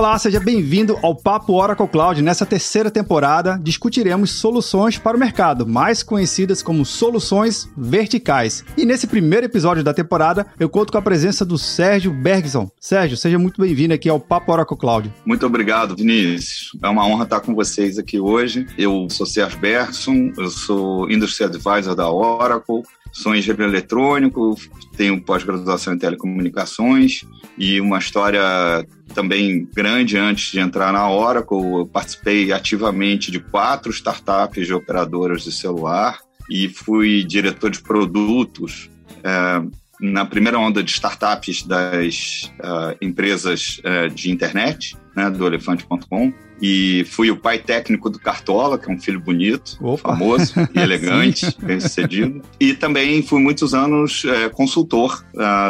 Olá, seja bem-vindo ao Papo Oracle Cloud. Nessa terceira temporada, discutiremos soluções para o mercado, mais conhecidas como soluções verticais. E nesse primeiro episódio da temporada, eu conto com a presença do Sérgio Bergson. Sérgio, seja muito bem-vindo aqui ao Papo Oracle Cloud. Muito obrigado, Vinícius. É uma honra estar com vocês aqui hoje. Eu sou Sérgio Bergson, eu sou Industry Advisor da Oracle, sou engenheiro eletrônico, tenho pós-graduação em telecomunicações e uma história também grande antes de entrar na Oracle. Eu participei ativamente de quatro startups de operadoras de celular e fui diretor de produtos é, na primeira onda de startups das uh, empresas uh, de internet, né, do elefante.com. E fui o pai técnico do Cartola, que é um filho bonito, Opa. famoso e elegante, bem sucedido. E também fui muitos anos uh, consultor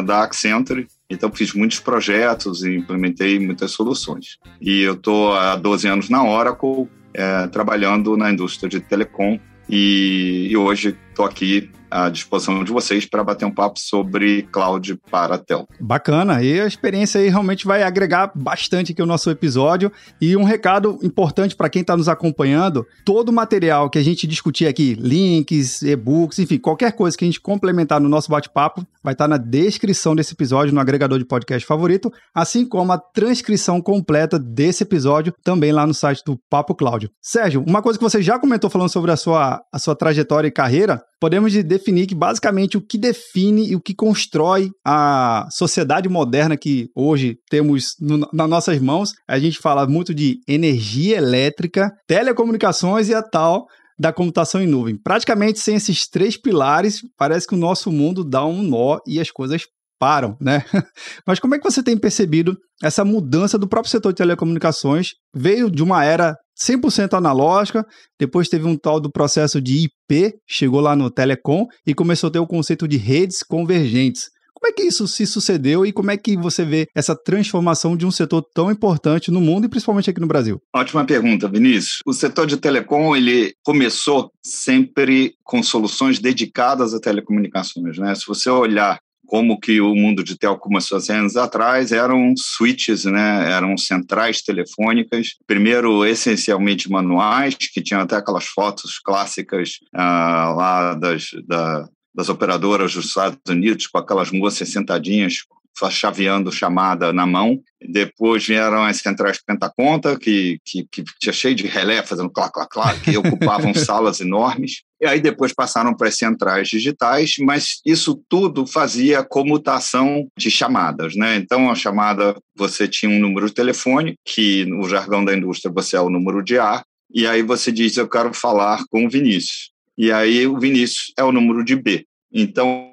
da Accenture, então, fiz muitos projetos e implementei muitas soluções. E eu estou há 12 anos na Oracle, é, trabalhando na indústria de telecom. E, e hoje estou aqui à disposição de vocês para bater um papo sobre cloud para tel. Bacana, e a experiência aí realmente vai agregar bastante aqui o nosso episódio. E um recado importante para quem está nos acompanhando: todo o material que a gente discutir aqui, links, e-books, enfim, qualquer coisa que a gente complementar no nosso bate-papo, vai estar tá na descrição desse episódio no agregador de podcast favorito, assim como a transcrição completa desse episódio também lá no site do Papo Cláudio. Sérgio, uma coisa que você já comentou falando sobre a sua, a sua trajetória e carreira, podemos definir que basicamente o que define e o que constrói a sociedade moderna que hoje temos no, nas nossas mãos, a gente fala muito de energia elétrica, telecomunicações e a tal da computação em nuvem. Praticamente sem esses três pilares, parece que o nosso mundo dá um nó e as coisas param, né? Mas como é que você tem percebido essa mudança do próprio setor de telecomunicações? Veio de uma era 100% analógica, depois teve um tal do processo de IP, chegou lá no telecom e começou a ter o conceito de redes convergentes. Como é que isso se sucedeu e como é que você vê essa transformação de um setor tão importante no mundo e principalmente aqui no Brasil? Ótima pergunta, Vinícius. O setor de telecom ele começou sempre com soluções dedicadas a telecomunicações, né? Se você olhar como que o mundo de há anos atrás, eram switches, né? eram centrais telefônicas, primeiro essencialmente manuais, que tinham até aquelas fotos clássicas ah, lá das, da, das operadoras dos Estados Unidos, com aquelas moças sentadinhas chaveando chamada na mão. Depois vieram as centrais pentaconta, que, que, que tinha cheio de relé, fazendo clac, clac, clac, que ocupavam salas enormes. E aí depois passaram para as centrais digitais, mas isso tudo fazia comutação de chamadas, né? Então a chamada você tinha um número de telefone, que no jargão da indústria você é o número de A, e aí você diz eu quero falar com o Vinícius. E aí o Vinícius é o número de B. Então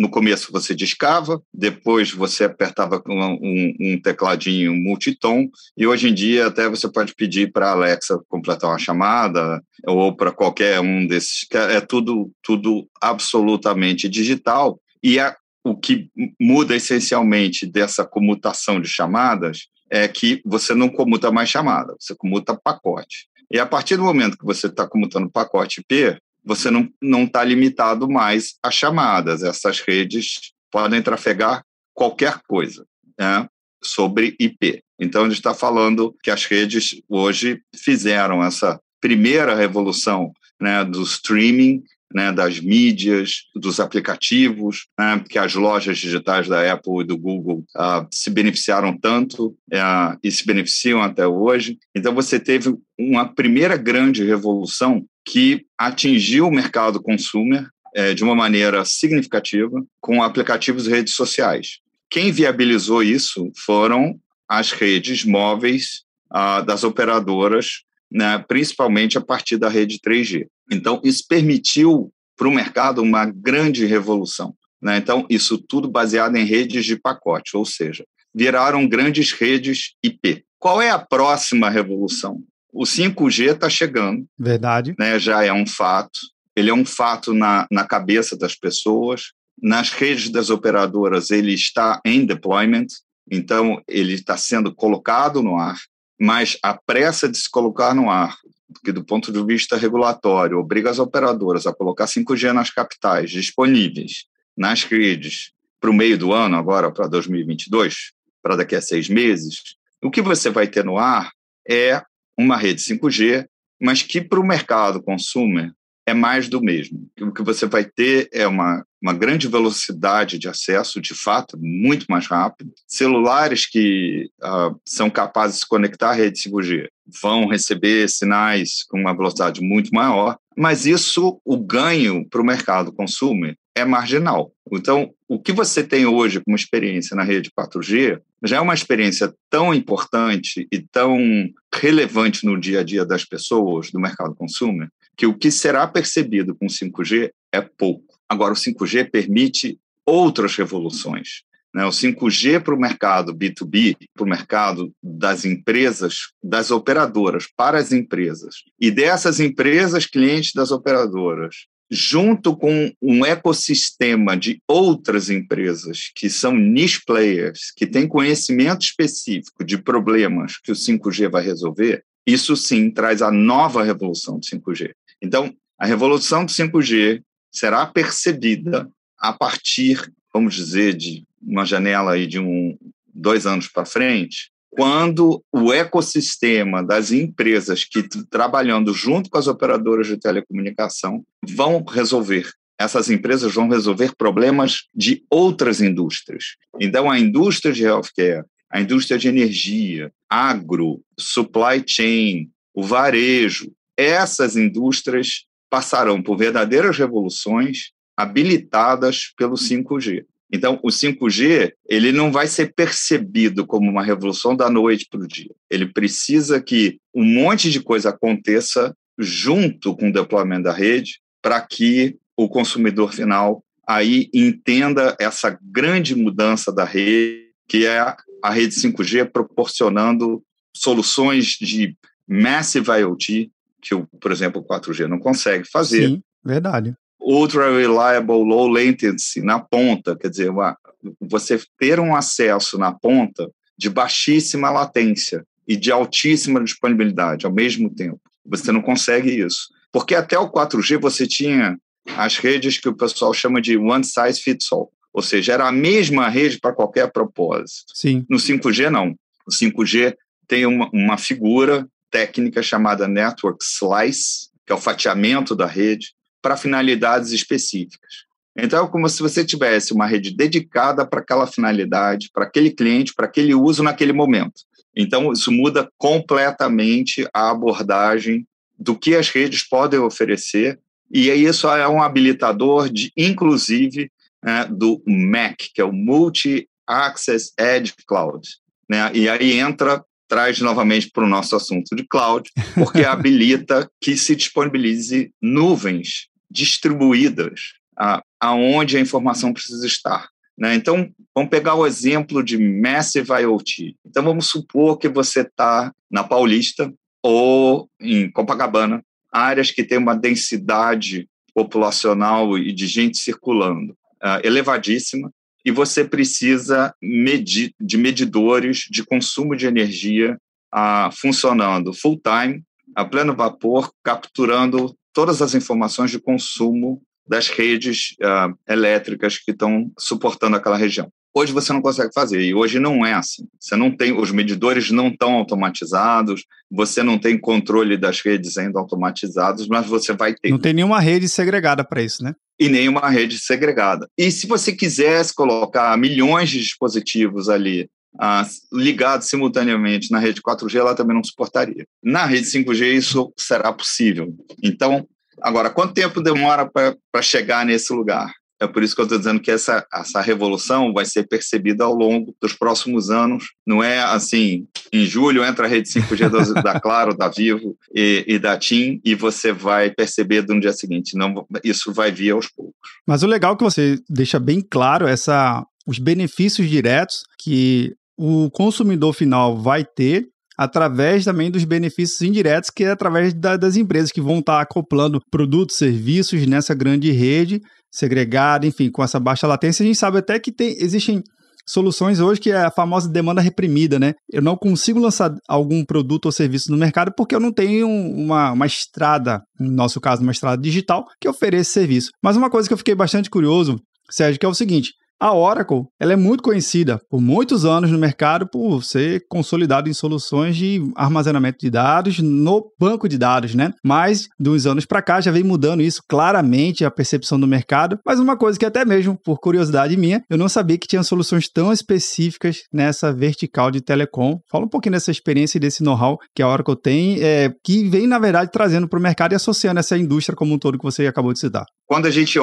no começo você discava, depois você apertava com um, um, tecladinho multitom, e hoje em dia até você pode pedir para a Alexa completar uma chamada, ou para qualquer um desses. É tudo, tudo absolutamente digital. E a, o que muda essencialmente dessa comutação de chamadas é que você não comuta mais chamada, você comuta pacote. E a partir do momento que você está comutando pacote IP, você não está limitado mais a chamadas. Essas redes podem trafegar qualquer coisa né, sobre IP. Então, a gente está falando que as redes hoje fizeram essa primeira revolução né, do streaming, né, das mídias, dos aplicativos, né, que as lojas digitais da Apple e do Google uh, se beneficiaram tanto uh, e se beneficiam até hoje. Então, você teve uma primeira grande revolução que atingiu o mercado consumer é, de uma maneira significativa com aplicativos e redes sociais. Quem viabilizou isso foram as redes móveis ah, das operadoras, né, principalmente a partir da rede 3G. Então, isso permitiu para o mercado uma grande revolução. Né? Então, isso tudo baseado em redes de pacote, ou seja, viraram grandes redes IP. Qual é a próxima revolução? O 5G está chegando. Verdade. Né, já é um fato. Ele é um fato na, na cabeça das pessoas. Nas redes das operadoras, ele está em deployment, então ele está sendo colocado no ar, mas a pressa de se colocar no ar, que do ponto de vista regulatório obriga as operadoras a colocar 5G nas capitais disponíveis nas redes para o meio do ano, agora para 2022, para daqui a seis meses, O que você vai ter no ar é uma rede 5G, mas que para o mercado consumer é mais do mesmo. O que você vai ter é uma, uma grande velocidade de acesso, de fato, muito mais rápido. Celulares que uh, são capazes de se conectar à rede 5G vão receber sinais com uma velocidade muito maior, mas isso, o ganho para o mercado consumer é marginal. Então, o que você tem hoje como experiência na rede 4G já é uma experiência tão importante e tão relevante no dia a dia das pessoas, do mercado consumer, que o que será percebido com 5G é pouco. Agora, o 5G permite outras revoluções. Né? O 5G para o mercado B2B, para o mercado das empresas, das operadoras para as empresas, e dessas empresas clientes das operadoras, junto com um ecossistema de outras empresas que são niche players, que têm conhecimento específico de problemas que o 5G vai resolver, isso sim traz a nova revolução do 5G. Então, a revolução do 5G será percebida a partir, vamos dizer, de uma janela aí de um, dois anos para frente, quando o ecossistema das empresas que trabalhando junto com as operadoras de telecomunicação vão resolver essas empresas vão resolver problemas de outras indústrias. Então, a indústria de healthcare, a indústria de energia, agro, supply chain, o varejo, essas indústrias passarão por verdadeiras revoluções habilitadas pelo 5G. Então, o 5G ele não vai ser percebido como uma revolução da noite para o dia. Ele precisa que um monte de coisa aconteça junto com o deployment da rede para que o consumidor final aí entenda essa grande mudança da rede, que é a rede 5G proporcionando soluções de massive IoT, que, por exemplo, o 4G não consegue fazer. Sim, verdade ultra reliable low latency na ponta, quer dizer, uma, você ter um acesso na ponta de baixíssima latência e de altíssima disponibilidade ao mesmo tempo. Você não consegue isso. Porque até o 4G você tinha as redes que o pessoal chama de one size fits all, ou seja, era a mesma rede para qualquer propósito. Sim. No 5G não. O 5G tem uma, uma figura técnica chamada network slice, que é o fatiamento da rede, para finalidades específicas. Então, é como se você tivesse uma rede dedicada para aquela finalidade, para aquele cliente, para aquele uso naquele momento. Então, isso muda completamente a abordagem do que as redes podem oferecer, e isso é um habilitador, de, inclusive, né, do MAC, que é o Multi-Access Edge Cloud. Né? E aí entra, traz novamente para o nosso assunto de cloud, porque habilita que se disponibilize nuvens distribuídas a, aonde a informação precisa estar. Né? Então, vamos pegar o exemplo de Massive IoT. Então, vamos supor que você está na Paulista ou em Copacabana, áreas que têm uma densidade populacional e de gente circulando uh, elevadíssima, e você precisa medir, de medidores de consumo de energia uh, funcionando full time, a pleno vapor, capturando todas as informações de consumo das redes uh, elétricas que estão suportando aquela região. Hoje você não consegue fazer e hoje não é assim. Você não tem os medidores não estão automatizados, você não tem controle das redes ainda automatizados, mas você vai ter. Não tem nenhuma rede segregada para isso, né? E nenhuma rede segregada. E se você quisesse colocar milhões de dispositivos ali ah, ligados simultaneamente na rede 4G, ela também não suportaria. Na rede 5G, isso será possível. Então, agora, quanto tempo demora para chegar nesse lugar? É por isso que eu estou dizendo que essa, essa revolução vai ser percebida ao longo dos próximos anos. Não é assim, em julho entra a rede 5G da, da Claro, da Vivo e, e, da TIM e você vai perceber no dia seguinte. Não, isso vai vir aos poucos. Mas o legal é que você deixa bem claro essa, os benefícios diretos que o consumidor final vai ter através também dos benefícios indiretos, que é através da, das empresas que vão estar acoplando produtos, serviços nessa grande rede segregada, enfim, com essa baixa latência. A gente sabe até que tem, existem soluções hoje que é a famosa demanda reprimida, né? Eu não consigo lançar algum produto ou serviço no mercado porque eu não tenho uma, uma estrada, no nosso caso, uma estrada digital, que ofereça serviço. Mas uma coisa que eu fiquei bastante curioso, Sérgio, que é o seguinte: A Oracle, ela é muito conhecida por muitos anos no mercado por ser consolidado em soluções de armazenamento de dados no banco de dados, né? Mas, dos anos para cá, já vem mudando isso claramente, a percepção do mercado. Mas uma coisa que até mesmo, por curiosidade minha, eu não sabia que tinha soluções tão específicas nessa vertical de telecom. Fala um pouquinho dessa experiência e desse know-how que a Oracle tem, é, que vem, na verdade, trazendo para o mercado e associando essa indústria como um todo que você acabou de citar. Quando a gente.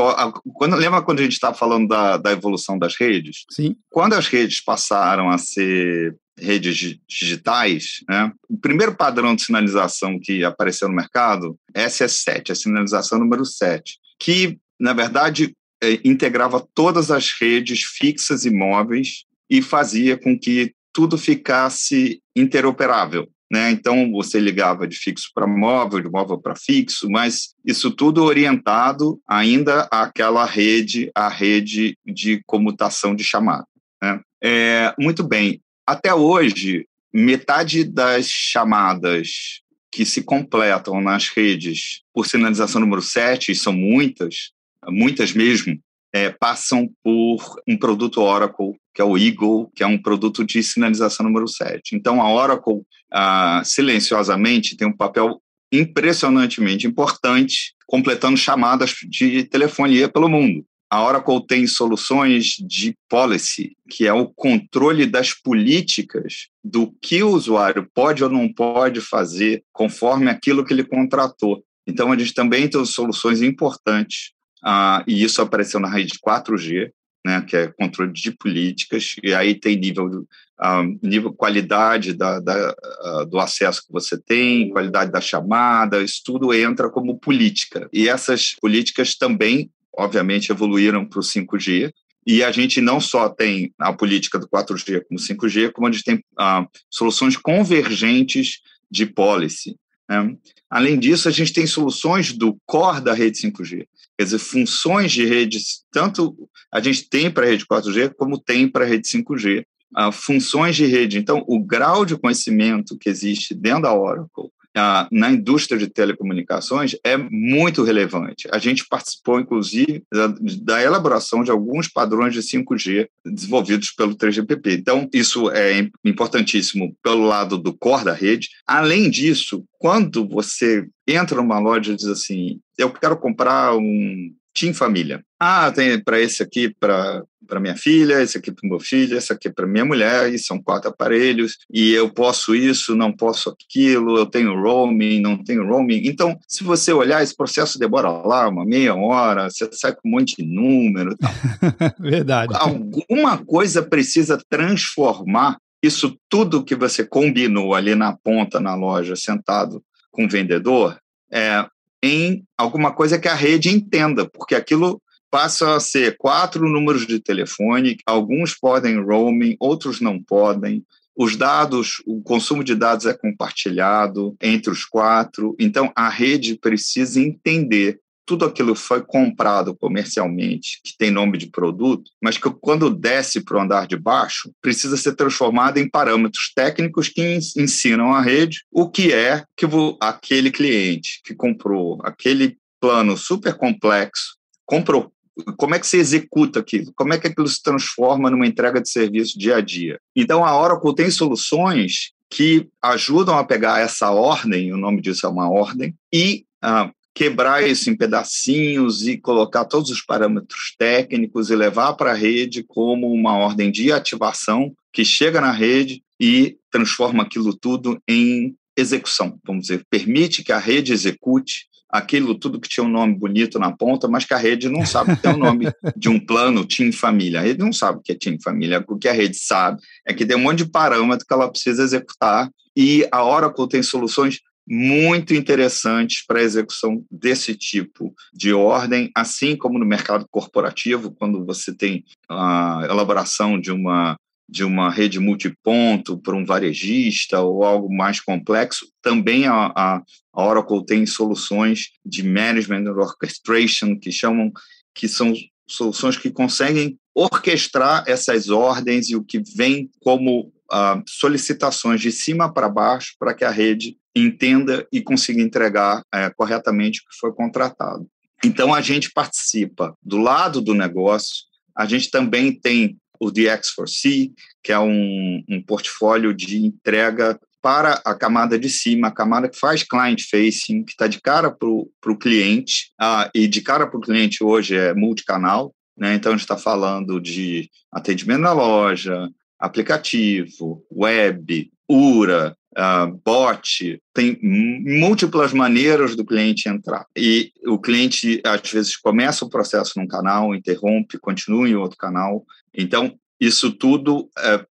Quando, lembra quando a gente estava falando da, da evolução das redes? Sim. Quando as redes passaram a ser redes digitais, né? o primeiro padrão de sinalização que apareceu no mercado é SS7, a sinalização número 7, que, na verdade, é, integrava todas as redes fixas e móveis e fazia com que tudo ficasse interoperável. Né? Então, você ligava de fixo para móvel, de móvel para fixo, mas isso tudo orientado ainda àquela rede, a rede de comutação de chamada. Né? É, muito bem, até hoje, metade das chamadas que se completam nas redes por sinalização número 7, e são muitas, muitas mesmo, é, passam por um produto Oracle, que é o Eagle, que é um produto de sinalização número 7. Então, a Oracle, ah, silenciosamente, tem um papel impressionantemente importante, completando chamadas de telefonia pelo mundo. A Oracle tem soluções de policy, que é o controle das políticas do que o usuário pode ou não pode fazer conforme aquilo que ele contratou. Então, a gente também tem soluções importantes, uh, e isso apareceu na rede 4G, né, que é controle de políticas, e aí tem nível, uh, nível qualidade da, da uh, do acesso que você tem, qualidade da chamada, isso tudo entra como política. E essas políticas também obviamente, evoluíram para o 5G. E a gente não só tem a política do 4G como 5G, como a gente tem ah, soluções convergentes de policy. Né? Além disso, a gente tem soluções do core da rede 5G. Quer dizer, funções de redes, tanto a gente tem para a rede 4G, como tem para a rede 5G. Ah, funções de rede. Então, o grau de conhecimento que existe dentro da Oracle na indústria de telecomunicações é muito relevante. A gente participou, inclusive, da, da, elaboração de alguns padrões de 5G desenvolvidos pelo 3GPP. Então, isso é importantíssimo pelo lado do core da rede. Além disso, quando você entra numa loja e diz assim, eu quero comprar um Team Família. Ah, tem para esse aqui, para para minha filha, esse aqui para o meu filho, esse aqui para minha mulher, e são quatro aparelhos, e eu posso isso, não posso aquilo, eu tenho roaming, não tenho roaming. Então, se você olhar, esse processo demora lá uma meia hora, você sai com um monte de número. Tal. Verdade. Alguma coisa precisa transformar isso tudo que você combinou ali na ponta, na loja, sentado com o vendedor, é, em alguma coisa que a rede entenda, porque aquilo passa a ser quatro números de telefone, alguns podem roaming, outros não podem. Os dados, o consumo de dados é compartilhado entre os quatro, então a rede precisa entender tudo aquilo foi comprado comercialmente, que tem nome de produto, mas que quando desce para o andar de baixo, precisa ser transformado em parâmetros técnicos que ensinam a rede o que é que aquele cliente que comprou aquele plano super complexo comprou. Como é que se executa aquilo? Como é que aquilo se transforma numa entrega de serviço dia a dia? Então, a Oracle tem soluções que ajudam a pegar essa ordem, o nome disso é uma ordem, e ah, quebrar isso em pedacinhos e colocar todos os parâmetros técnicos e levar para a rede como uma ordem de ativação que chega na rede e transforma aquilo tudo em execução, vamos dizer, permite que a rede execute aquilo tudo que tinha um nome bonito na ponta, mas que a rede não sabe que é o nome de um plano Team Família. A rede não sabe o que é Team Família. O que a rede sabe é que tem um monte de parâmetro que ela precisa executar e a Oracle tem soluções muito interessantes para a execução desse tipo de ordem, assim como no mercado corporativo, quando você tem a elaboração de uma de uma rede multiponto para um varejista ou algo mais complexo, também a, a, Oracle tem soluções de management orchestration que chamam que são soluções que conseguem orquestrar essas ordens e o que vem como uh, solicitações de cima para baixo para que a rede entenda e consiga entregar uh, corretamente o que foi contratado. Então, a gente participa do lado do negócio, A gente também tem o DX4C, que é um, um portfólio de entrega para a camada de cima, a camada que faz client facing, que está de cara para o cliente, ah, e de cara para o cliente hoje é multicanal, né? então a gente está falando de atendimento na loja, aplicativo, web, URA, uh, bot, tem múltiplas maneiras do cliente entrar. E o cliente, às vezes, começa o processo num canal, interrompe, continua em outro canal. Então, isso tudo uh,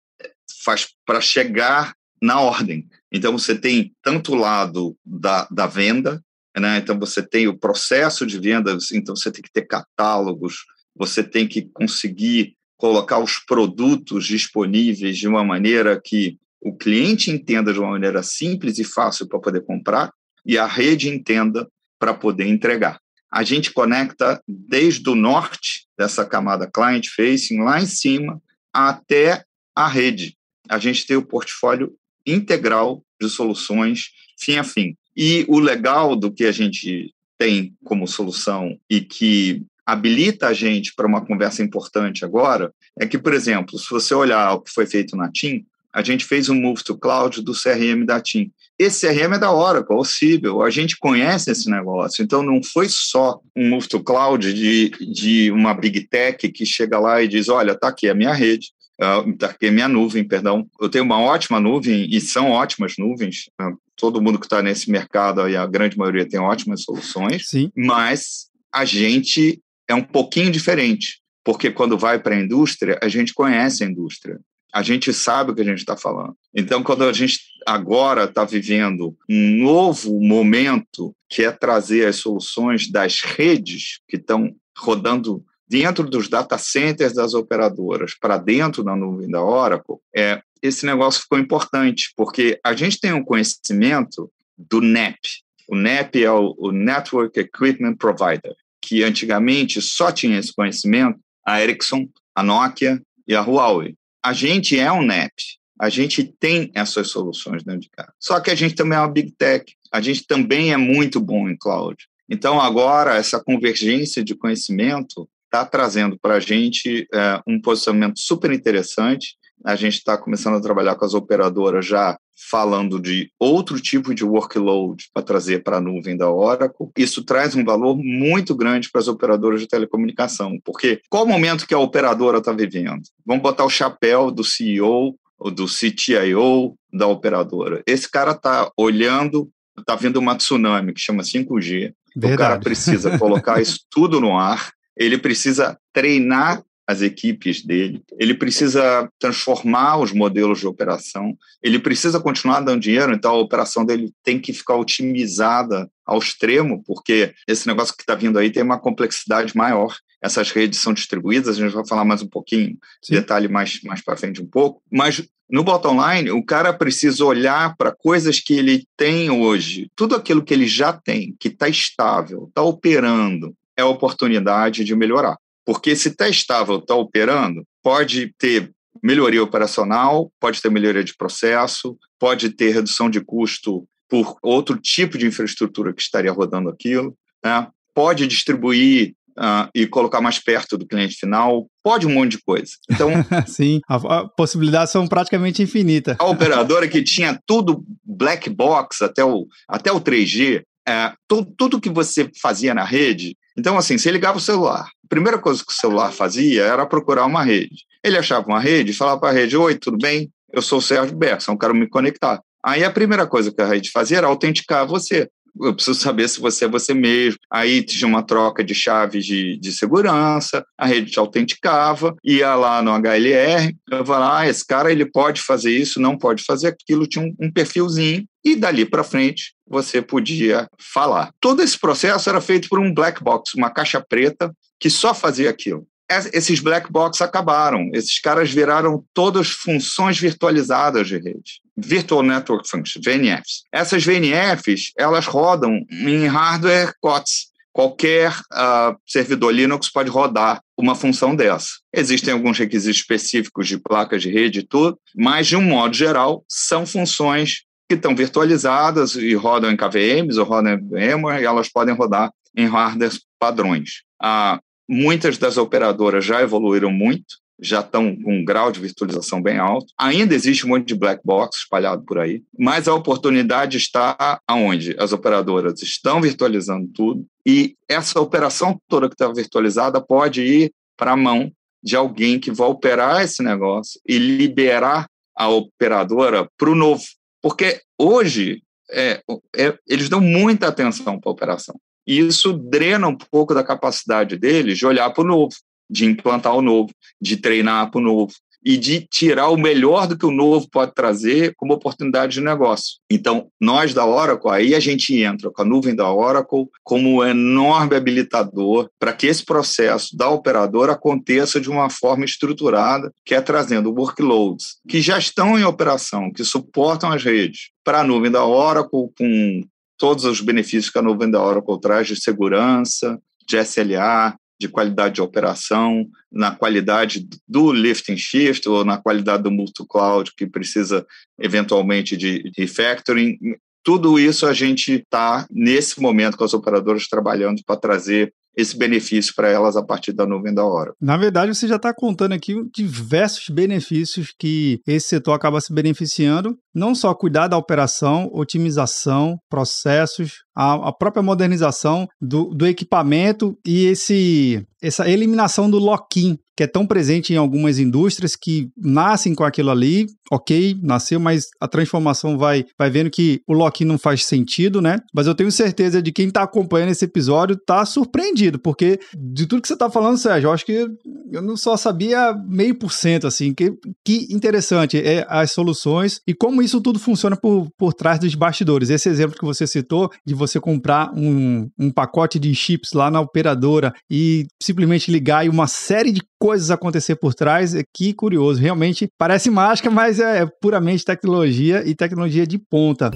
faz para chegar na ordem. Então, você tem tanto o lado da, da venda, né? então você tem o processo de venda, então você tem que ter catálogos, você tem que conseguir colocar os produtos disponíveis de uma maneira que o cliente entenda de uma maneira simples e fácil para poder comprar e a rede entenda para poder entregar. A gente conecta desde o norte dessa camada client facing lá em cima até a rede. A gente tem o portfólio integral de soluções fim a fim. E o legal do que a gente tem como solução e que habilita a gente para uma conversa importante agora é que, por exemplo, se você olhar o que foi feito na TIM, a gente fez um move to cloud do CRM da TIM. Esse CRM é da Oracle, o Siebel, a gente conhece esse negócio, então não foi só um move to cloud de, de uma big tech que chega lá e diz, olha, está aqui a minha rede, uh, aqui a minha nuvem, perdão, eu tenho uma ótima nuvem e são ótimas nuvens, uh, todo mundo que está nesse mercado e a grande maioria tem ótimas soluções, Sim. mas a gente é um pouquinho diferente, porque quando vai para a indústria, a gente conhece a indústria a gente sabe o que a gente está falando. Então, quando a gente agora está vivendo um novo momento, que é trazer as soluções das redes que estão rodando dentro dos data centers das operadoras para dentro da nuvem da Oracle, é, esse negócio ficou importante, porque a gente tem um conhecimento do NEP. O NEP é o, o Network Equipment Provider, que antigamente só tinha esse conhecimento a Ericsson, a Nokia e a Huawei a gente é um NEP, a gente tem essas soluções dentro de casa. Só que a gente também é uma Big Tech, a gente também é muito bom em cloud. Então, agora, essa convergência de conhecimento está trazendo para a gente é, um posicionamento super interessante. A gente está começando a trabalhar com as operadoras já falando de outro tipo de workload para trazer para a nuvem da Oracle. Isso traz um valor muito grande para as operadoras de telecomunicação, porque qual o momento que a operadora está vivendo? Vamos botar o chapéu do CEO ou do CTIO da operadora. Esse cara está olhando, está vendo uma tsunami que chama 5G. Verdade. O cara precisa colocar isso tudo no ar, ele precisa treinar as equipes dele, ele precisa transformar os modelos de operação, ele precisa continuar dando dinheiro, então a operação dele tem que ficar otimizada ao extremo, porque esse negócio que está vindo aí tem uma complexidade maior. Essas redes são distribuídas, a gente vai falar mais um pouquinho, Sim. detalhe mais, mais para frente um pouco, mas no bottom line, o cara precisa olhar para coisas que ele tem hoje, tudo aquilo que ele já tem, que está estável, está operando, é a oportunidade de melhorar. Porque se está estável, está operando, pode ter melhoria operacional, pode ter melhoria de processo, pode ter redução de custo por outro tipo de infraestrutura que estaria rodando aquilo, né? pode distribuir uh, e colocar mais perto do cliente final, pode um monte de coisa. Então, sim, as possibilidades são praticamente infinitas. A operadora que tinha tudo black box até o, até o 3G, é, tu, tudo que você fazia na rede então, assim, você ligava o celular. A primeira coisa que o celular fazia era procurar uma rede. Ele achava uma rede, falava para a rede: Oi, tudo bem? Eu sou o Sérgio Bergson, quero me conectar. Aí a primeira coisa que a rede fazia era autenticar você. Eu preciso saber se você é você mesmo. Aí tinha uma troca de chaves de, de segurança, a rede te autenticava, ia lá no HLR, falava, ah, esse cara ele pode fazer isso, não pode fazer aquilo, tinha um, um perfilzinho, e dali para frente você podia falar. Todo esse processo era feito por um black box, uma caixa preta que só fazia aquilo. Esses black box acabaram, esses caras viraram todas funções virtualizadas de rede. Virtual Network Functions, VNFs. Essas VNFs, elas rodam em hardware COTS. Qualquer uh, servidor Linux pode rodar uma função dessa. Existem alguns requisitos específicos de placas de rede e tudo, mas, de um modo geral, são funções que estão virtualizadas e rodam em KVMs ou rodam em VMware e elas podem rodar em hardware padrões. Ah, muitas das operadoras já evoluíram muito, já estão com um grau de virtualização bem alto. Ainda existe um monte de black box espalhado por aí, mas a oportunidade está aonde? As operadoras estão virtualizando tudo e essa operação toda que está virtualizada pode ir para a mão de alguém que vai operar esse negócio e liberar a operadora para o novo. Porque hoje é, é, eles dão muita atenção para a operação. E isso drena um pouco da capacidade deles de olhar para o novo de implantar o novo, de treinar para o novo e de tirar o melhor do que o novo pode trazer como oportunidade de negócio. Então, nós da Oracle, aí a gente entra com a nuvem da Oracle como um enorme habilitador para que esse processo da operadora aconteça de uma forma estruturada, que é trazendo workloads que já estão em operação, que suportam as redes, para a nuvem da Oracle com todos os benefícios que a nuvem da Oracle traz de segurança, de SLA, de qualidade de operação, na qualidade do lift and shift ou na qualidade do multi-cloud que precisa eventualmente de refactoring. Tudo isso a gente está, nesse momento, com as operadoras trabalhando para trazer esse benefício para elas a partir da nuvem da hora. Na verdade, você já está contando aqui diversos benefícios que esse setor acaba se beneficiando, não só cuidar da operação, otimização, processos, a, a própria modernização do, do equipamento e esse, essa eliminação do lock-in, que é tão presente em algumas indústrias que nascem com aquilo ali, ok, nasceu, mas a transformação vai, vai vendo que o lock-in não faz sentido, né? Mas eu tenho certeza de quem está acompanhando esse episódio está surpreendido, porque de tudo que você está falando, Sérgio, eu acho que eu não só sabia meio por cento, assim, que, que interessante é as soluções e como isso tudo funciona por, por trás dos bastidores. Esse exemplo que você citou de você comprar um, um pacote de chips lá na operadora e simplesmente ligar e uma série de coisas acontecer por trás, é que curioso. Realmente parece mágica, mas é puramente tecnologia e tecnologia de ponta.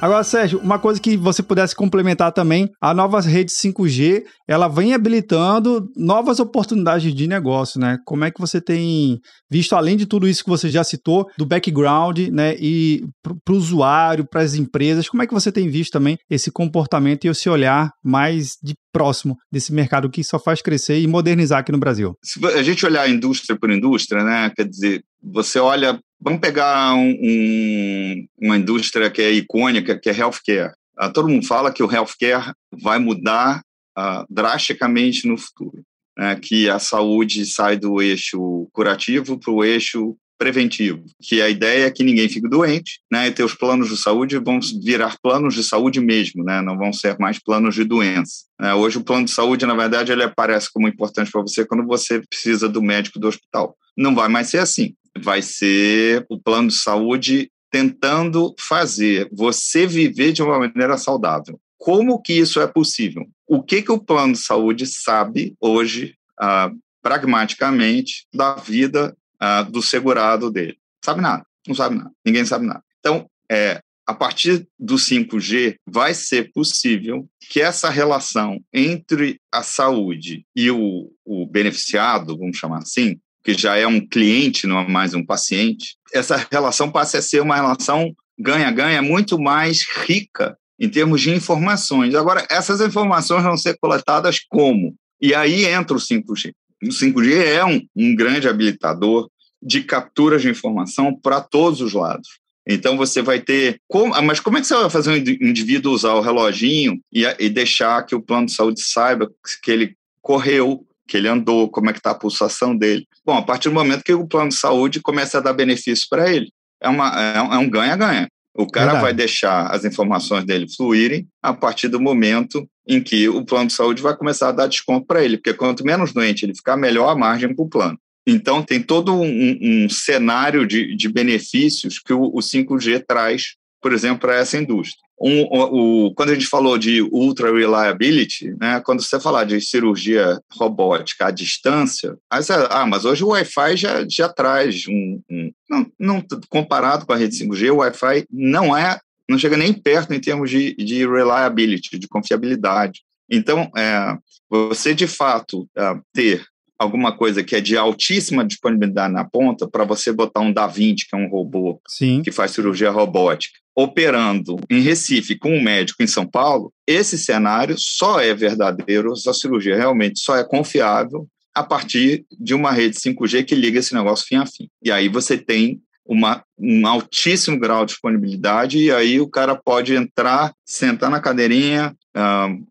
Agora, Sérgio, uma coisa que você pudesse complementar também, a nova rede 5G, ela vem habilitando novas oportunidades de negócio, né? Como é que você tem visto, além de tudo isso que você já citou, do background, né, e para o usuário, para as empresas, como é que você tem visto também esse comportamento e esse olhar mais de próximo desse mercado que só faz crescer e modernizar aqui no Brasil? Se a gente olhar indústria por indústria, né, quer dizer, você olha Vamos pegar um, um, uma indústria que é icônica, que é healthcare. Uh, todo mundo fala que o healthcare vai mudar uh, drasticamente no futuro, né? que a saúde sai do eixo curativo para o eixo preventivo, que a ideia é que ninguém fique doente, né, e ter os planos de saúde vão virar planos de saúde mesmo, né, não vão ser mais planos de doença. É, hoje o plano de saúde, na verdade, ele aparece como importante para você quando você precisa do médico do hospital. Não vai mais ser assim. Vai ser o plano de saúde tentando fazer você viver de uma maneira saudável. Como que isso é possível? O que que o plano de saúde sabe hoje, ah, pragmaticamente, da vida uh, do segurado dele. Sabe nada, não sabe nada, ninguém sabe nada. Então, é, a partir do 5G, vai ser possível que essa relação entre a saúde e o, o beneficiado, vamos chamar assim, que já é um cliente, não é mais um paciente, essa relação passe a ser uma relação ganha-ganha muito mais rica em termos de informações. Agora, essas informações vão ser coletadas como? E aí entra o 5G. O 5G é um, um grande habilitador de captura de informação para todos os lados. Então você vai ter. Como, mas como é que você vai fazer um indivíduo usar o reloginho e, e deixar que o plano de saúde saiba que ele correu, que ele andou, como é que está a pulsação dele? Bom, a partir do momento que o plano de saúde começa a dar benefício para ele, é, uma, é, é um ganha-ganha. O cara Verdade. vai deixar as informações dele fluírem a partir do momento em que o plano de saúde vai começar a dar desconto para ele, porque quanto menos doente ele ficar, melhor a margem para o plano. Então, tem todo um, um cenário de, de, benefícios que o, o 5G traz, por exemplo, para essa indústria. Um, o, quando a gente falou de ultra reliability, né, quando você falar de cirurgia robótica à distância, você, ah, mas hoje o Wi-Fi já, já traz um, um não, não, comparado com a rede 5G, o Wi-Fi não é, não chega nem perto em termos de, de reliability, de confiabilidade. Então, é, você de fato é, ter alguma coisa que é de altíssima disponibilidade na ponta para você botar um Da Vinci, que é um robô Sim. que faz cirurgia robótica, operando em Recife com um médico em São Paulo, esse cenário só é verdadeiro, a cirurgia realmente só é confiável a partir de uma rede 5G que liga esse negócio fim a fim. E aí você tem uma, um altíssimo grau de disponibilidade e aí o cara pode entrar, sentar na cadeirinha,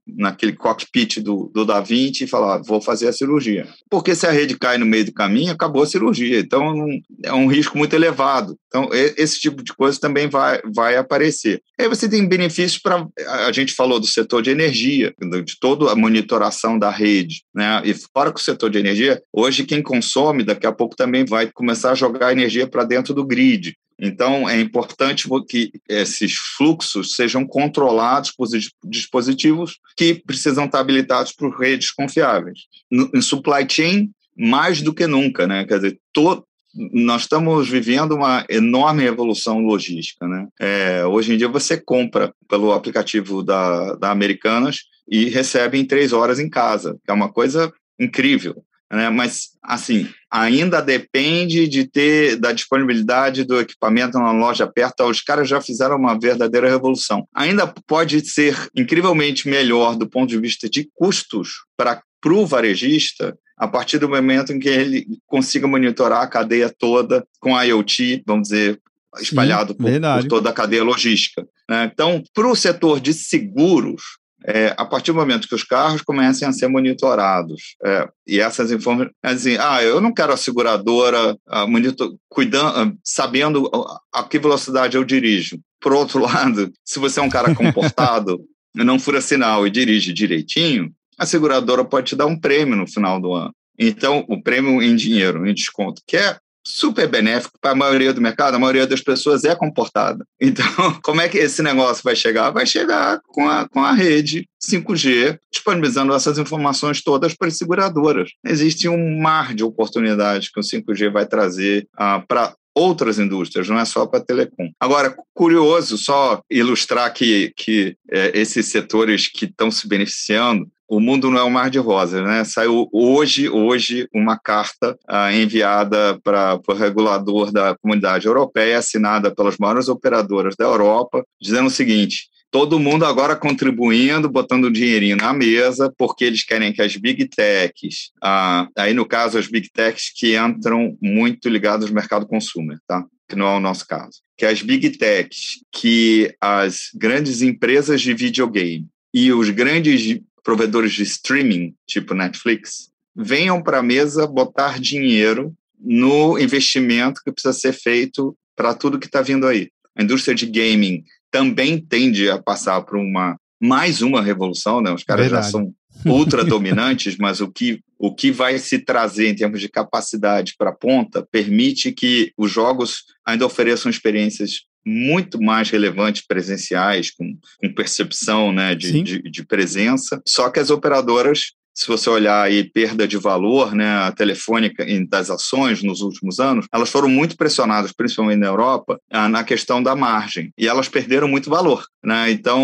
naquele cockpit do, do Da Vinci e falar, vou fazer a cirurgia. Porque se a rede cai no meio do caminho, acabou a cirurgia. Então, é um risco muito elevado. Então, esse tipo de coisa também vai, vai aparecer. Aí você tem benefícios para... A gente falou do setor de energia, de toda a monitoração da rede. Né? E fora que o setor de energia, hoje quem consome, daqui a pouco também vai começar a jogar energia para dentro do grid. Então, é importante que esses fluxos sejam controlados por dispositivos que precisam estar habilitados por redes confiáveis. Em supply chain, mais do que nunca, né? Quer dizer, to, nós estamos vivendo uma enorme evolução logística, né? É, hoje em dia você compra pelo aplicativo da, da Americanas e recebe em três horas em casa, é uma coisa incrível né? Mas assim, ainda depende de ter da disponibilidade do equipamento na loja perto. Os caras já fizeram uma verdadeira revolução. Ainda pode ser incrivelmente melhor do ponto de vista de custos para o varejista a partir do momento em que ele consiga monitorar a cadeia toda com IoT, vamos dizer, espalhado Sim, por, por, toda a cadeia logística. Né? Então, para o setor de seguros, é, a partir do momento que os carros comecem a ser monitorados é, e essas informações, assim, ah, eu não quero a seguradora a monitor, cuidando, sabendo a, que velocidade eu dirijo. Por outro lado, se você é um cara comportado, não fura sinal e dirige direitinho, a seguradora pode te dar um prêmio no final do ano. Então, o prêmio em dinheiro, em desconto, que é super benéfico para a maioria do mercado, a maioria das pessoas é comportada. Então, como é que esse negócio vai chegar? Vai chegar com a, com a rede 5G, disponibilizando essas informações todas para as seguradoras. Existe um mar de oportunidades que o 5G vai trazer ah, para outras indústrias, não é só para telecom. Agora, curioso só ilustrar que, que é, esses setores que estão se beneficiando o mundo não é um mar de rosas, né? Saiu hoje, hoje uma carta ah, enviada para o regulador da comunidade europeia, assinada pelas maiores operadoras da Europa, dizendo o seguinte: todo mundo agora contribuindo, botando dinheirinho na mesa, porque eles querem que as big techs, ah, aí no caso as big techs que entram muito ligadas ao mercado consumer, tá? Que não é o nosso caso. Que as big techs, que as grandes empresas de videogame e os grandes provedores de streaming, tipo Netflix, venham para a mesa botar dinheiro no investimento que precisa ser feito para tudo que está vindo aí. A indústria de gaming também tende a passar por uma mais uma revolução, né? Os caras Verdade. já são ultra dominantes, mas o que o que vai se trazer em termos de capacidade para a ponta permite que os jogos ainda ofereçam experiências muito mais relevantes presenciais, com, com percepção né, de, de, de, presença. Só que as operadoras, se você olhar aí perda de valor, né, a telefônica das ações nos últimos anos, elas foram muito pressionadas, principalmente na Europa, na questão da margem. E elas perderam muito valor. Né? Então,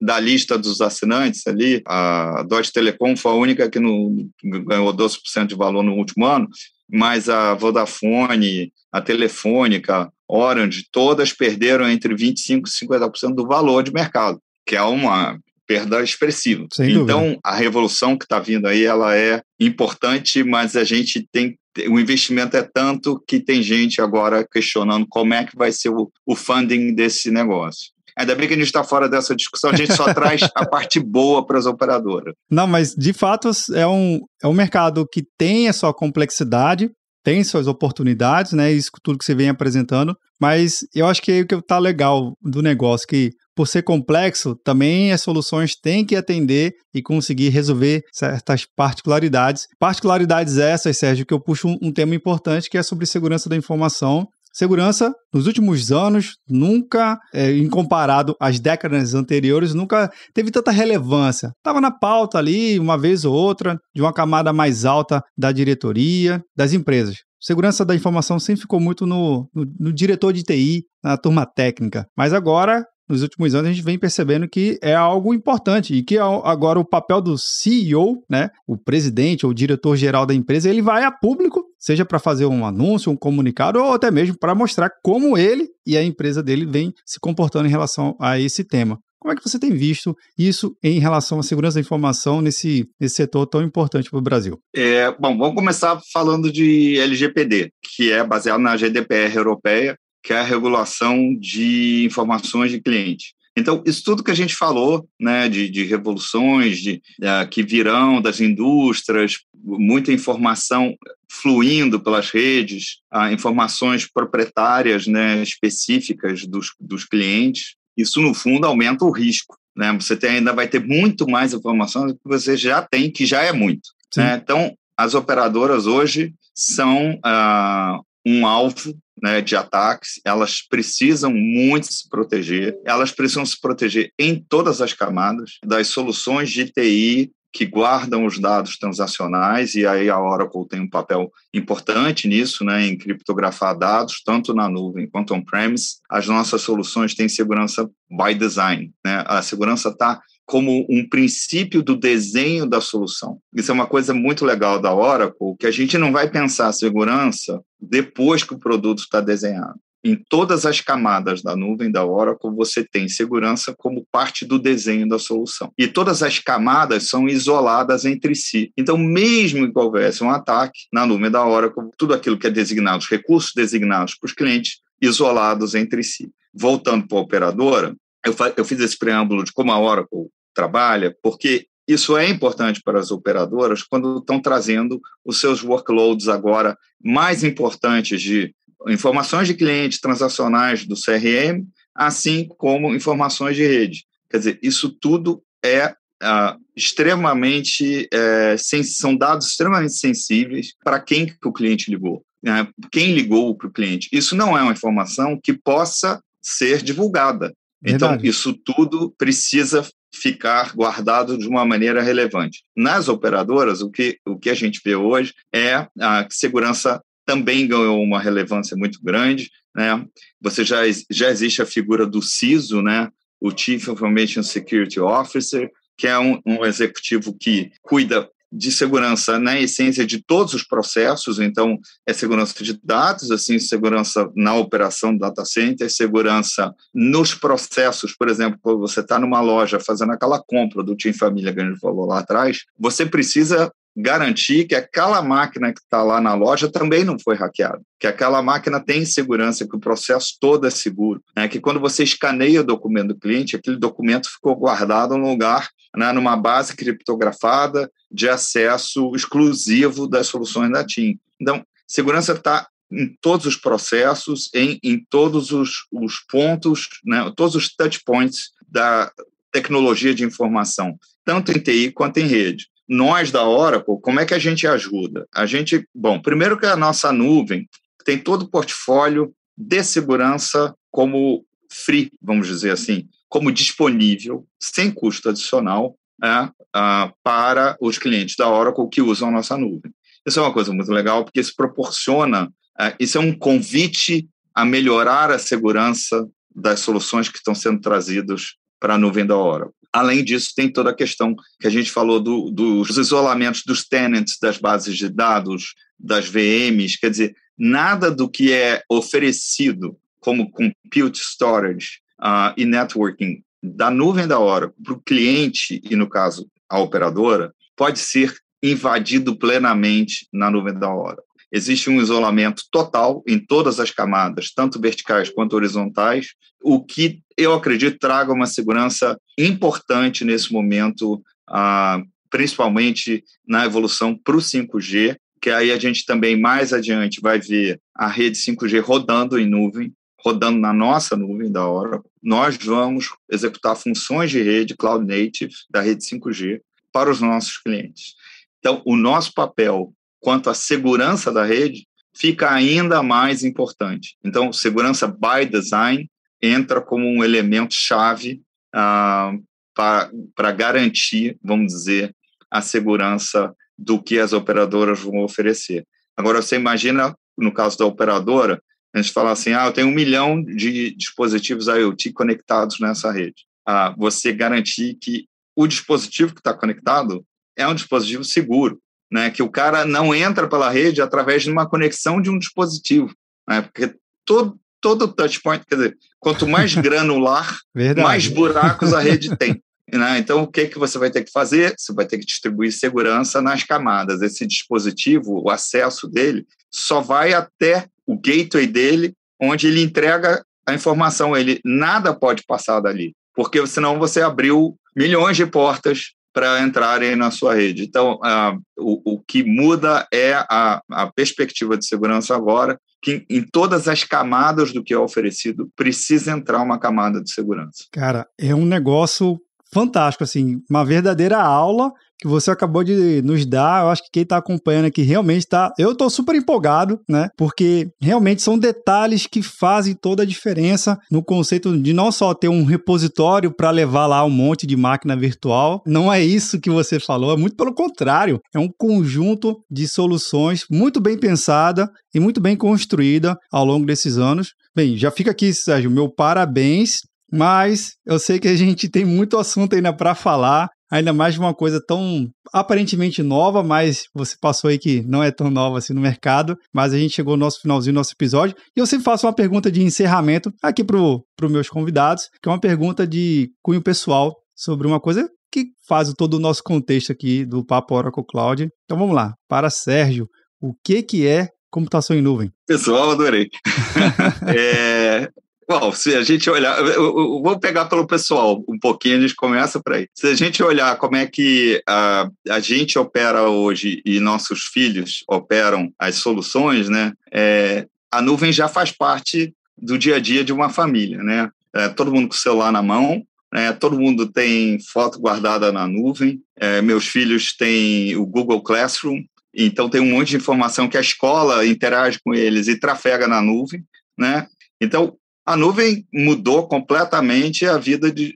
da lista dos assinantes ali, a Deutsche Telekom foi a única que no, ganhou 12% de valor no último ano, mas a Vodafone, a Telefônica, Orange, todas perderam entre 25% e 50% do valor de mercado, que é uma perda expressiva. Sem então, dúvida. a revolução que está vindo aí, ela é importante, mas a gente tem o investimento é tanto que tem gente agora questionando como é que vai ser o, o funding desse negócio. Ainda bem que a gente está fora dessa discussão, a gente só traz a parte boa para as operadoras. Não, mas de fato é um, é um mercado que tem a sua complexidade, tem suas oportunidades, né? Isso tudo que você vem apresentando. Mas eu acho que é o que tá legal do negócio, que por ser complexo, também as soluções têm que atender e conseguir resolver certas particularidades. Particularidades essas, Sérgio, que eu puxo um, um tema importante que é sobre segurança da informação Segurança, nos últimos anos, nunca, é, em comparado às décadas anteriores, nunca teve tanta relevância. Estava na pauta ali, uma vez ou outra, de uma camada mais alta da diretoria, das empresas. Segurança da informação sempre ficou muito no, no, no diretor de TI, na turma técnica. Mas agora nos últimos anos a gente vem percebendo que é algo importante e que agora o papel do CEO, né, o presidente ou diretor geral da empresa, ele vai a público, seja para fazer um anúncio, um comunicado ou até mesmo para mostrar como ele e a empresa dele vem se comportando em relação a esse tema. Como é que você tem visto isso em relação à segurança da informação nesse, nesse setor tão importante para o Brasil? É, bom, vamos começar falando de LGPD, que é baseado na GDPR europeia, que é a regulação de informações de cliente. Então, isso tudo que a gente falou, né, de, de revoluções de, uh, que virão das indústrias, muita informação fluindo pelas redes, uh, informações proprietárias né, específicas dos, dos clientes, isso, no fundo, aumenta o risco. Né? Você tem, ainda vai ter muito mais informação do que você já tem, que já é muito. Né? Então, as operadoras hoje são uh, um alvo né, de ataques, elas precisam muito se proteger, elas precisam se proteger em todas as camadas, das soluções de TI que guardam os dados transacionais, e aí a Oracle tem um papel importante nisso, né, em criptografar dados, tanto na nuvem quanto on-premise. As nossas soluções têm segurança by design. Né? A segurança está como um princípio do desenho da solução. Isso é uma coisa muito legal da Oracle, que a gente não vai pensar a segurança depois que o produto está desenhado em todas as camadas da nuvem da Oracle, você tem segurança como parte do desenho da solução. E todas as camadas são isoladas entre si. Então, mesmo que houvesse um ataque na nuvem da Oracle, tudo aquilo que é designado, os recursos designados para os clientes, isolados entre si. Voltando para a operadora, eu, eu fiz esse preâmbulo de como a Oracle trabalha, porque isso é importante para as operadoras quando estão trazendo os seus workloads agora mais importantes de informações de clientes transacionais do CRM, assim como informações de rede. Quer dizer, isso tudo é ah, extremamente é, são dados extremamente sensíveis para quem que o cliente ligou, né? quem ligou para o cliente. Isso não é uma informação que possa ser divulgada. Então, Verdade. isso tudo precisa ficar guardado de uma maneira relevante. Nas operadoras, o que, o que a gente vê hoje é a segurança também ganhou uma relevância muito grande. Né? Você já, já existe a figura do CISO, né? o Chief Information Security Officer, que é um, um executivo que cuida de segurança na essência de todos os processos, então é segurança de dados, assim, segurança na operação do data center, segurança nos processos, por exemplo, quando você está numa loja fazendo aquela compra do Team Família que falou lá atrás, você precisa garantir que aquela máquina que está lá na loja também não foi hackeada, que aquela máquina tem segurança, que o processo todo é seguro, né? que quando você escaneia o documento do cliente, aquele documento ficou guardado em um lugar, né, numa base criptografada de acesso exclusivo das soluções da TIM. Então, segurança está em todos os processos, em, em todos os, os pontos, né, todos os touch points da tecnologia de informação, tanto em TI quanto em rede nós da Oracle, como é que a gente ajuda? A gente, bom, primeiro que a nossa nuvem tem todo o portfólio de segurança como free, vamos dizer assim, como disponível, sem custo adicional, é, uh, para os clientes da Oracle que usam a nossa nuvem. Isso é uma coisa muito legal, porque isso proporciona, uh, isso é um convite a melhorar a segurança das soluções que estão sendo trazidas para a nuvem da Oracle. Além disso, tem toda a questão que a gente falou do, dos isolamentos dos tenants das bases de dados, das VMs, quer dizer, nada do que é oferecido como compute storage uh, e networking da nuvem da hora para o cliente, e no caso a operadora, pode ser invadido plenamente na nuvem da hora. Existe um isolamento total em todas as camadas, tanto verticais quanto horizontais, o que eu acredito traga uma segurança importante nesse momento, ah, principalmente na evolução para o 5G, que aí a gente também mais adiante vai ver a rede 5G rodando em nuvem, rodando na nossa nuvem da hora. Nós vamos executar funções de rede cloud native da rede 5G para os nossos clientes. Então, o nosso papel quanto à segurança da rede fica ainda mais importante. Então, segurança by design entra como um elemento chave ah, para garantir, vamos dizer, a segurança do que as operadoras vão oferecer. Agora, você imagina, no caso da operadora, A gente fala assim, ah, eu tenho um milhão de dispositivos IoT conectados nessa rede. Ah, você garantir que o dispositivo que está conectado é um dispositivo seguro, né? Que o cara não entra pela rede através de uma conexão de um dispositivo, né? Porque todo todo touchpoint, quer dizer, quanto mais granular, mais buracos a rede tem. Né? Então, o que, que você vai ter que fazer? Você vai ter que distribuir segurança nas camadas. Esse dispositivo, o acesso dele, só vai até o gateway dele, onde ele entrega a informação. Ele nada pode passar dali, porque senão você abriu milhões de portas para entrarem na sua rede. Então, uh, o, o que muda é a, a perspectiva de segurança agora, que em todas as camadas do que é oferecido precisa entrar uma camada de segurança. Cara, é um negócio fantástico, assim, uma verdadeira aula que você acabou de nos dar. Eu acho que quem está acompanhando aqui realmente está. Eu estou super empolgado, né? Porque realmente são detalhes que fazem toda a diferença no conceito de não só ter um repositório para levar lá um monte de máquina virtual. Não é isso que você falou, é muito pelo contrário. É um conjunto de soluções muito bem pensada e muito bem construída ao longo desses anos. Bem, já fica aqui, Sérgio, meu parabéns mas eu sei que a gente tem muito assunto ainda para falar, ainda mais de uma coisa tão aparentemente nova, mas você passou aí que não é tão nova assim no mercado. Mas a gente chegou no nosso finalzinho do nosso episódio e eu sempre faço uma pergunta de encerramento aqui para os meus convidados, que é uma pergunta de cunho pessoal sobre uma coisa que faz todo o nosso contexto aqui do Papo Oracle Cloud. Então vamos lá, para Sérgio, o que, que é computação em nuvem? Pessoal, adorei. é, Bom, se a gente olhar, eu, eu, eu, vou pegar pelo pessoal um pouquinho, a gente começa por aí. Se a gente olhar como é que a, a gente opera hoje e nossos filhos operam as soluções, né? É, a nuvem já faz parte do dia a dia de uma família, né? É, todo mundo com o celular na mão, né? todo mundo tem foto guardada na nuvem. É, meus filhos têm o Google Classroom, então tem um monte de informação que a escola interage com eles e trafega na nuvem, né? Então, a nuvem mudou completamente a vida de,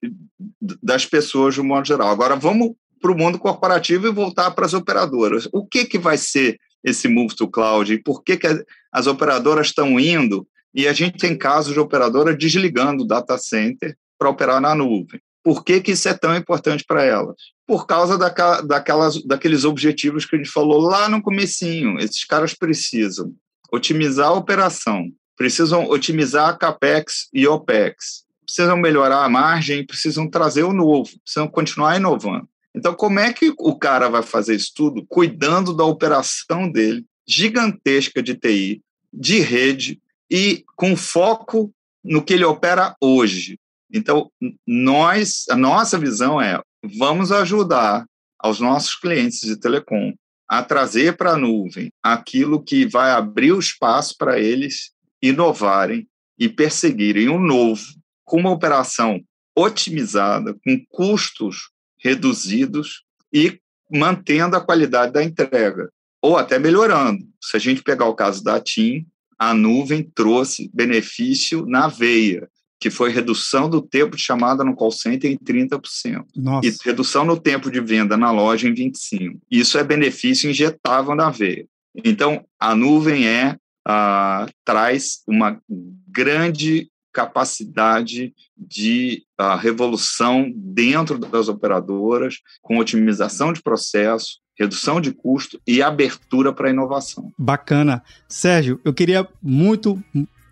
das pessoas de um modo geral. Agora, vamos para o mundo corporativo e voltar para as operadoras. O que, que vai ser esse move to cloud e por que, que as operadoras estão indo? E a gente tem casos de operadora desligando o data center para operar na nuvem. Por que, que isso é tão importante para elas? Por causa daquela, daquelas, daqueles objetivos que a gente falou lá no comecinho. Esses caras precisam otimizar a operação, precisam otimizar CAPEX e OPEX, precisam melhorar a margem, precisam trazer o novo, precisam continuar inovando. Então, como é que o cara vai fazer isso tudo cuidando da operação dele, gigantesca de TI, de rede e com foco no que ele opera hoje? Então, nós, a nossa visão é: vamos ajudar aos nossos clientes de telecom a trazer para a nuvem aquilo que vai abrir o espaço para eles inovarem e perseguirem o novo com uma operação otimizada, com custos reduzidos e mantendo a qualidade da entrega, ou até melhorando. Se a gente pegar o caso da TIM, a nuvem trouxe benefício na veia, que foi redução do tempo de chamada no call center em 30%. Nossa. E redução no tempo de venda na loja em 25%. Isso é benefício injetável na veia. Então, a nuvem é ah, traz uma grande capacidade de uh, revolução dentro das operadoras, com otimização de processo, redução de custo e abertura para inovação. Bacana. Sérgio, eu queria muito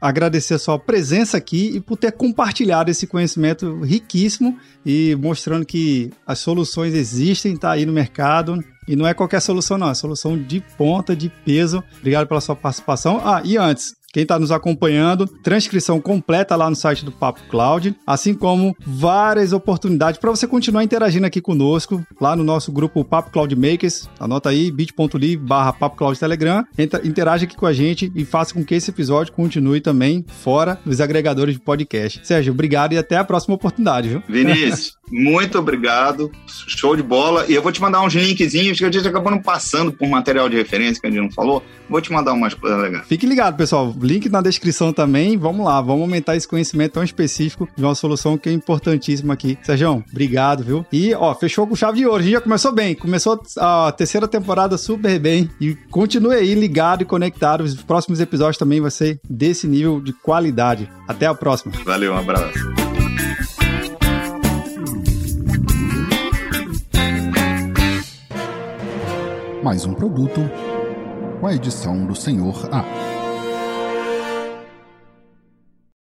agradecer a sua presença aqui e por ter compartilhado esse conhecimento riquíssimo e mostrando que as soluções existem, tá aí no mercado. E não é qualquer solução, não, é solução de ponta, de peso. Obrigado pela sua participação. Ah, e antes, quem está nos acompanhando, transcrição completa lá no site do Papo Cloud, assim como várias oportunidades para você continuar interagindo aqui conosco, lá no nosso grupo Papo Cloud Makers. Anota aí, bit.ly barra Papo Cloud Telegram. Interage aqui com a gente e faça com que esse episódio continue também fora dos agregadores de podcast. Sérgio, obrigado e até a próxima oportunidade, viu? Vinícius, muito obrigado. Show de bola. E eu vou te mandar uns linkzinhos que a gente acabou não passando por material de referência que a gente não falou. Vou te mandar umas coisas legais. Fique ligado, pessoal link na descrição também. Vamos lá, vamos aumentar esse conhecimento tão específico de uma solução que é importantíssima aqui. Sérgio, obrigado, viu? E, ó, fechou com chave de ouro. A gente já começou bem. Começou a terceira temporada super bem. E continue aí ligado e conectado. Os próximos episódios também vai ser desse nível de qualidade. Até a próxima. Valeu, um abraço. Mais um produto com a edição do Senhor A.